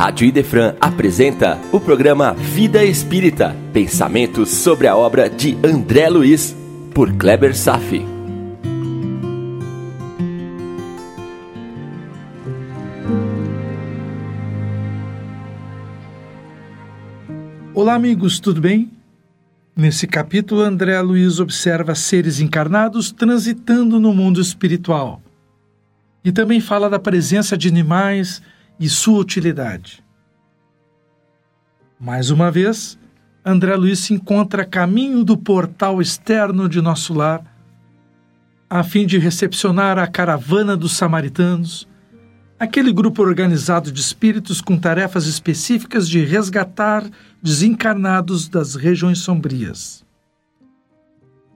Rádio Idefran apresenta o programa Vida Espírita, pensamentos sobre a obra de André Luiz, por Kleber Safi. Olá, amigos, tudo bem? Nesse capítulo, André Luiz observa seres encarnados transitando no mundo espiritual. E também fala da presença de animais e sua utilidade. Mais uma vez, André Luiz se encontra a caminho do portal externo de nosso lar, a fim de recepcionar a caravana dos samaritanos, aquele grupo organizado de espíritos com tarefas específicas de resgatar desencarnados das regiões sombrias.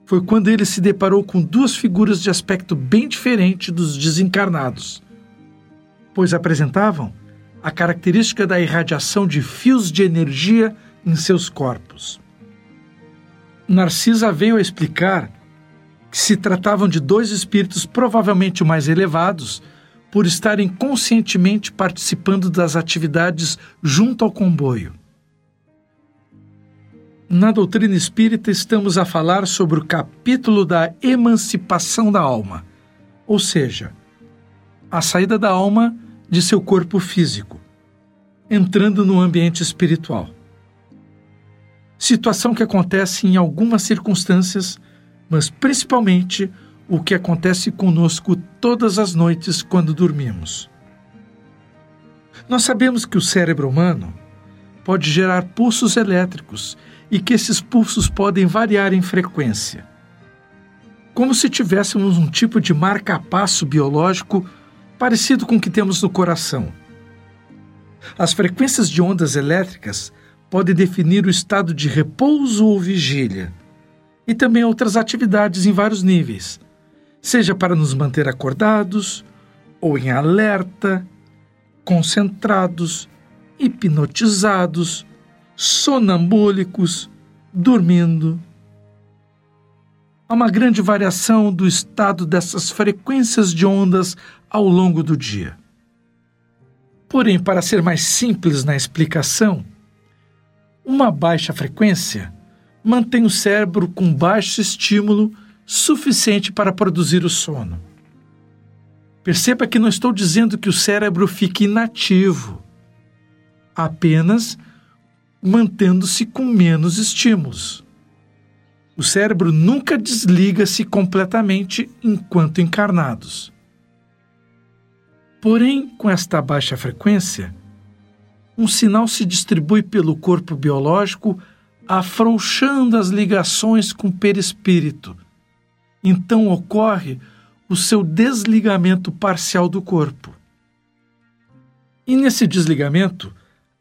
Foi quando ele se deparou com duas figuras de aspecto bem diferente dos desencarnados pois apresentavam a característica da irradiação de fios de energia em seus corpos. Narcisa veio a explicar que se tratavam de dois espíritos provavelmente mais elevados por estarem conscientemente participando das atividades junto ao comboio. Na doutrina espírita, estamos a falar sobre o capítulo da emancipação da alma, ou seja, a saída da alma de seu corpo físico, entrando no ambiente espiritual. Situação que acontece em algumas circunstâncias, mas principalmente o que acontece conosco todas as noites quando dormimos. Nós sabemos que o cérebro humano pode gerar pulsos elétricos e que esses pulsos podem variar em frequência. Como se tivéssemos um tipo de marca-passo biológico parecido com o que temos no coração. As frequências de ondas elétricas podem definir o estado de repouso ou vigília, e também outras atividades em vários níveis, seja para nos manter acordados, ou em alerta, concentrados, hipnotizados, sonambúlicos, dormindo. Há uma grande variação do estado dessas frequências de ondas ao longo do dia. Porém, para ser mais simples na explicação, uma baixa frequência mantém o cérebro com baixo estímulo suficiente para produzir o sono. Perceba que não estou dizendo que o cérebro fique inativo, apenas mantendo-se com menos estímulos. O cérebro nunca desliga-se completamente enquanto encarnados. Porém, com esta baixa frequência, um sinal se distribui pelo corpo biológico, afrouxando as ligações com o perispírito. Então ocorre o seu desligamento parcial do corpo. E nesse desligamento,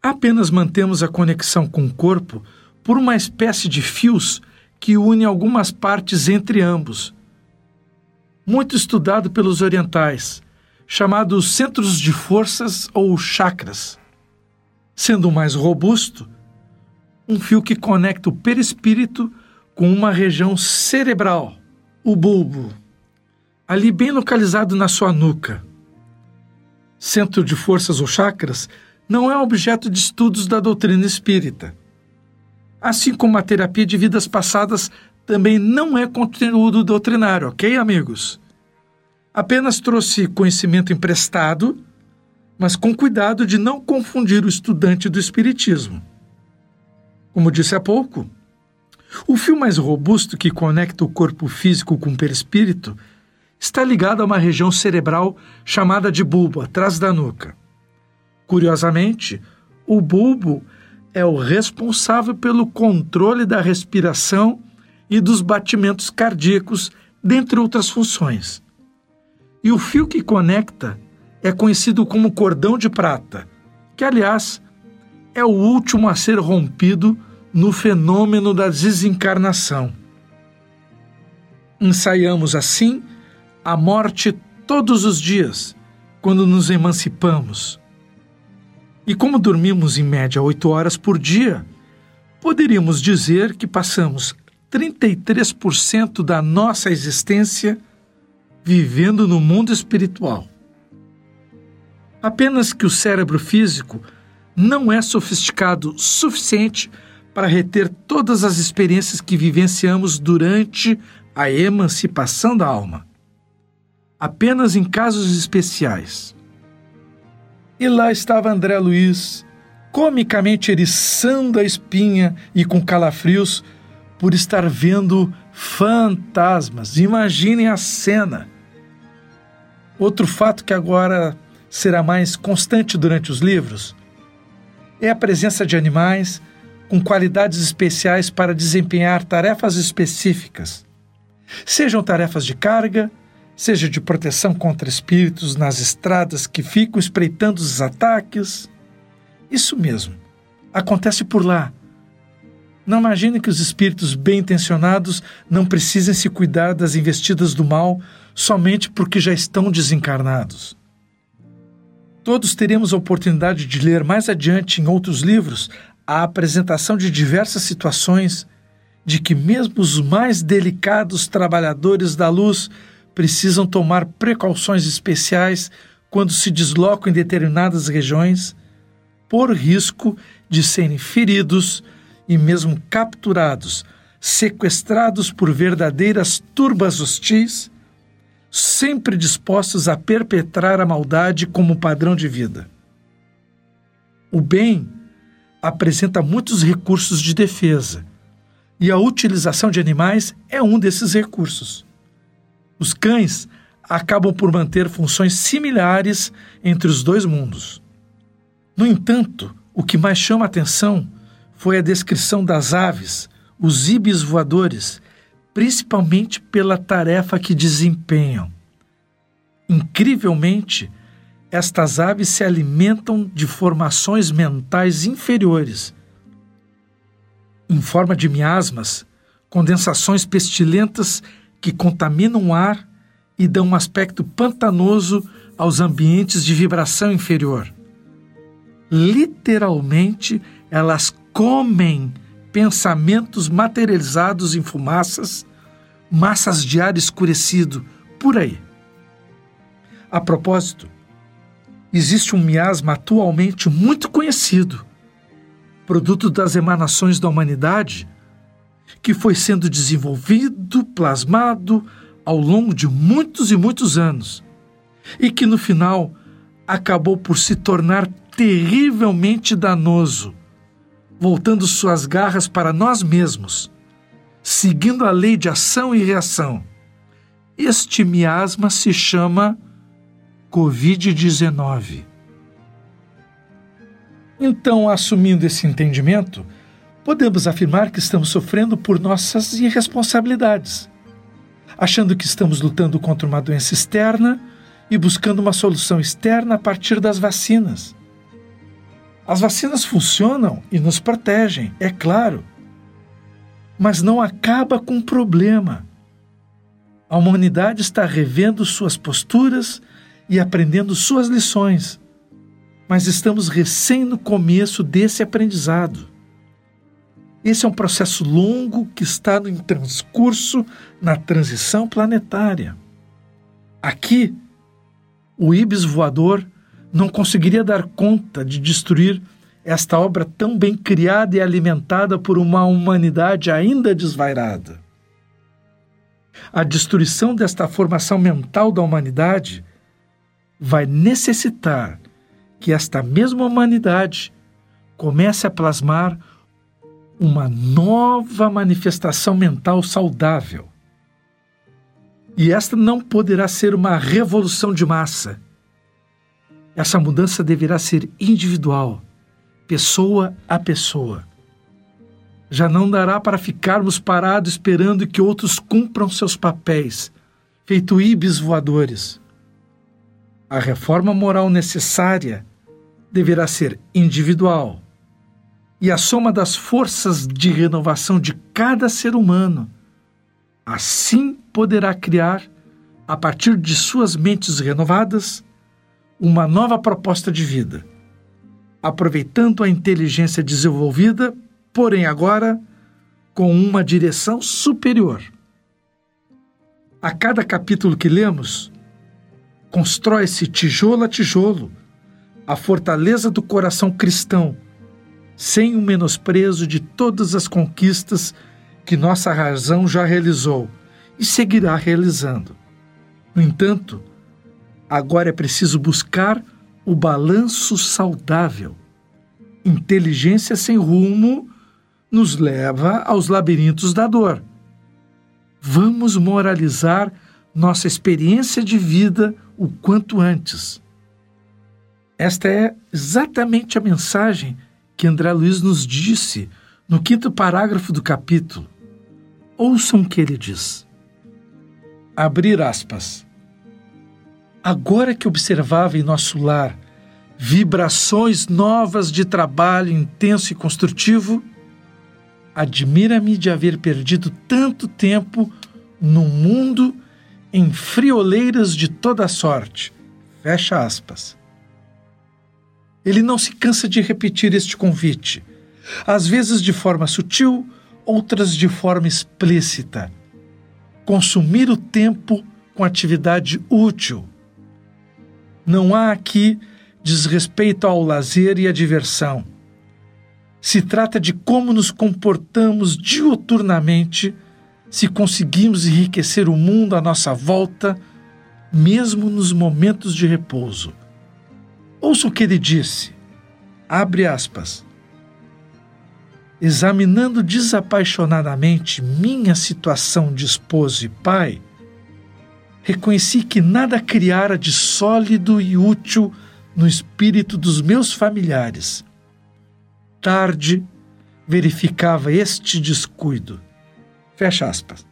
apenas mantemos a conexão com o corpo por uma espécie de fios que une algumas partes entre ambos. Muito estudado pelos orientais chamados centros de forças ou chakras, sendo o mais robusto um fio que conecta o perispírito com uma região cerebral, o bulbo, ali bem localizado na sua nuca. Centro de forças ou chakras não é objeto de estudos da doutrina espírita. Assim como a terapia de vidas passadas também não é conteúdo doutrinário, ok, amigos? Apenas trouxe conhecimento emprestado, mas com cuidado de não confundir o estudante do Espiritismo. Como disse há pouco, o fio mais robusto que conecta o corpo físico com o perispírito está ligado a uma região cerebral chamada de bulbo, atrás da nuca. Curiosamente, o bulbo é o responsável pelo controle da respiração e dos batimentos cardíacos, dentre outras funções. E o fio que conecta é conhecido como cordão de prata, que, aliás, é o último a ser rompido no fenômeno da desencarnação. Ensaiamos assim a morte todos os dias, quando nos emancipamos. E como dormimos em média oito horas por dia, poderíamos dizer que passamos 33% da nossa existência vivendo no mundo espiritual. Apenas que o cérebro físico não é sofisticado suficiente para reter todas as experiências que vivenciamos durante a emancipação da alma. Apenas em casos especiais. E lá estava André Luiz, comicamente eriçando a espinha e com calafrios por estar vendo fantasmas. Imaginem a cena. Outro fato que agora será mais constante durante os livros é a presença de animais com qualidades especiais para desempenhar tarefas específicas, sejam tarefas de carga, seja de proteção contra espíritos nas estradas que ficam espreitando os ataques. Isso mesmo, acontece por lá. Não imagine que os espíritos bem intencionados não precisem se cuidar das investidas do mal somente porque já estão desencarnados. Todos teremos a oportunidade de ler mais adiante em outros livros a apresentação de diversas situações de que mesmo os mais delicados trabalhadores da luz precisam tomar precauções especiais quando se deslocam em determinadas regiões, por risco de serem feridos e mesmo capturados, sequestrados por verdadeiras turbas hostis sempre dispostos a perpetrar a maldade como padrão de vida. O bem apresenta muitos recursos de defesa, e a utilização de animais é um desses recursos. Os cães acabam por manter funções similares entre os dois mundos. No entanto, o que mais chama a atenção foi a descrição das aves, os ibis voadores, principalmente pela tarefa que desempenham. Incrivelmente, estas aves se alimentam de formações mentais inferiores, em forma de miasmas, condensações pestilentas que contaminam o ar e dão um aspecto pantanoso aos ambientes de vibração inferior. Literalmente, elas comem pensamentos materializados em fumaças, massas de ar escurecido, por aí. A propósito, existe um miasma atualmente muito conhecido, produto das emanações da humanidade, que foi sendo desenvolvido, plasmado ao longo de muitos e muitos anos, e que no final acabou por se tornar terrivelmente danoso voltando suas garras para nós mesmos, seguindo a lei de ação e reação. Este miasma se chama Covid-19. Então, assumindo esse entendimento, podemos afirmar que estamos sofrendo por nossas irresponsabilidades, achando que estamos lutando contra uma doença externa e buscando uma solução externa a partir das vacinas. As vacinas funcionam e nos protegem, é claro, mas não acaba com o problema. A humanidade está revendo suas posturas e aprendendo suas lições, mas estamos recém no começo desse aprendizado. Esse é um processo longo que está em transcurso na transição planetária. Aqui, o Ibis voador não conseguiria dar conta de destruir esta obra tão bem criada e alimentada por uma humanidade ainda desvairada. A destruição desta formação mental da humanidade vai necessitar que esta mesma humanidade comece a plasmar uma nova manifestação mental saudável. E esta não poderá ser uma revolução de massa essa mudança deverá ser individual, pessoa a pessoa. Já não dará para ficarmos parados esperando que outros cumpram seus papéis, feito ibis voadores. A reforma moral necessária deverá ser individual e a soma das forças de renovação de cada ser humano. Assim poderá criar, a partir de suas mentes renovadas, uma nova proposta de vida, aproveitando a inteligência desenvolvida, porém agora com uma direção superior. A cada capítulo que lemos, constrói-se tijolo a tijolo a fortaleza do coração cristão, sem o menosprezo de todas as conquistas que nossa razão já realizou e seguirá realizando. No entanto, agora é preciso buscar o balanço saudável. Inteligência sem rumo nos leva aos labirintos da dor. Vamos moralizar nossa experiência de vida o quanto antes. Esta é exatamente a mensagem que André Luiz nos disse no quinto parágrafo do capítulo. Ouçam o que ele diz. Abrir aspas. Agora que observava em nosso lar vibrações novas de trabalho intenso e construtivo, admira-me de haver perdido tanto tempo num mundo em frioleiras de toda sorte. Fecha aspas. Ele não se cansa de repetir este convite, às vezes de forma sutil, outras de forma explícita. Consumir o tempo com atividade útil. Não há aqui desrespeito ao lazer e à diversão. Se trata de como nos comportamos diuturnamente se conseguimos enriquecer o mundo à nossa volta, mesmo nos momentos de repouso. Ouça o que ele disse. Abre aspas. Examinando desapaixonadamente minha situação de esposo e pai, reconheci que nada criara de sólido e útil no espírito dos meus familiares. Tarde verificava este descuido Fecha aspas.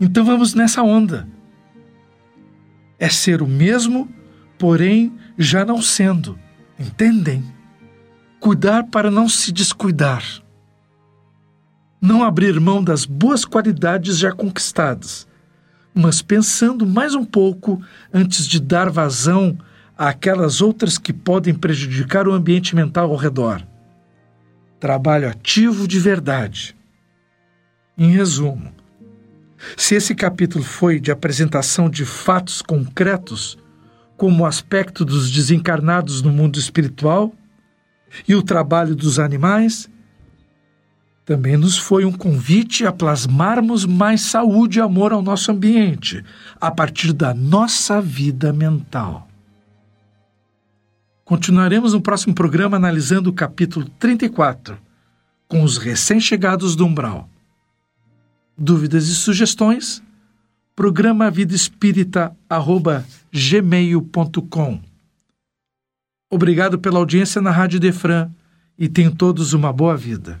Então vamos nessa onda. É ser o mesmo, porém já não sendo. Entendem? Cuidar para não se descuidar. Não abrir mão das boas qualidades já conquistadas, mas pensando mais um pouco antes de dar vazão àquelas outras que podem prejudicar o ambiente mental ao redor. Trabalho ativo de verdade em resumo, se esse capítulo foi de apresentação de fatos concretos, como o aspecto dos desencarnados no mundo espiritual e o trabalho dos animais, também nos foi um convite a plasmarmos mais saúde e amor ao nosso ambiente, a partir da nossa vida mental. Continuaremos no próximo programa analisando o capítulo 34, com os recém-chegados do umbral. Dúvidas e sugestões? Programa Vida Espírita gmail.com. Obrigado pela audiência na Rádio Defran e tenham todos uma boa vida.